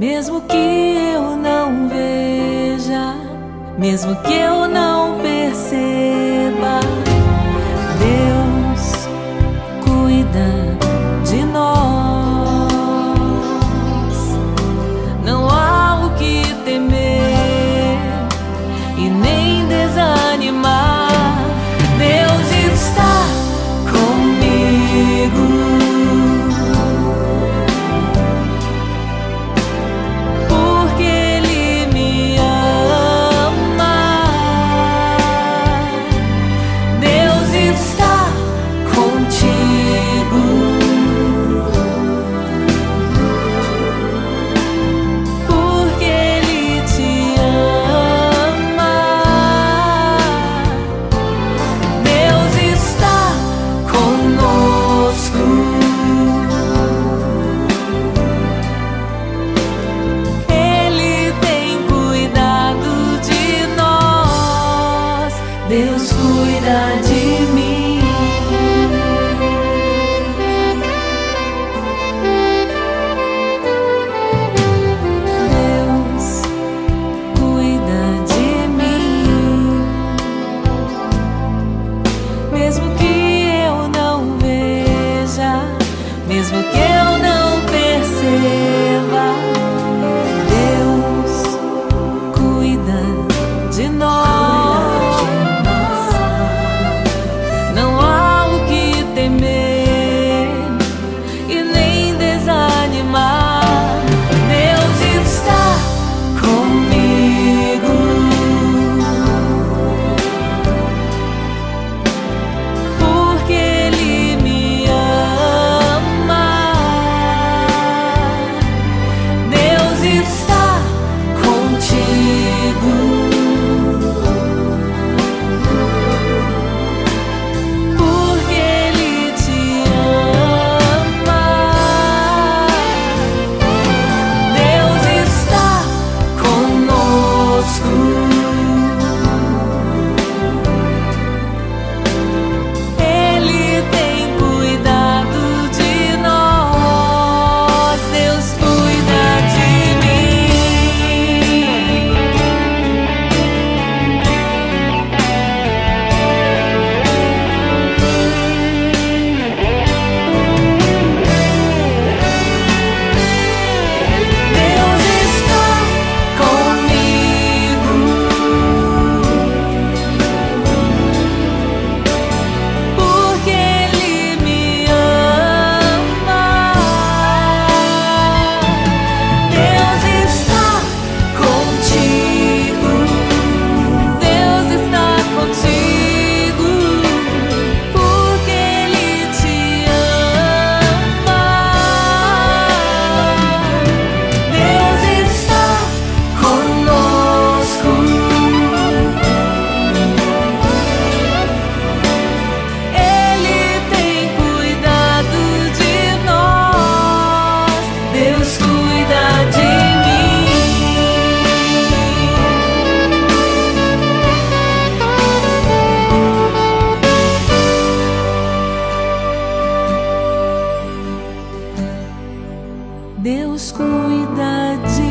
mesmo que eu não veja, mesmo que eu não cuida de mim. Deus cuida de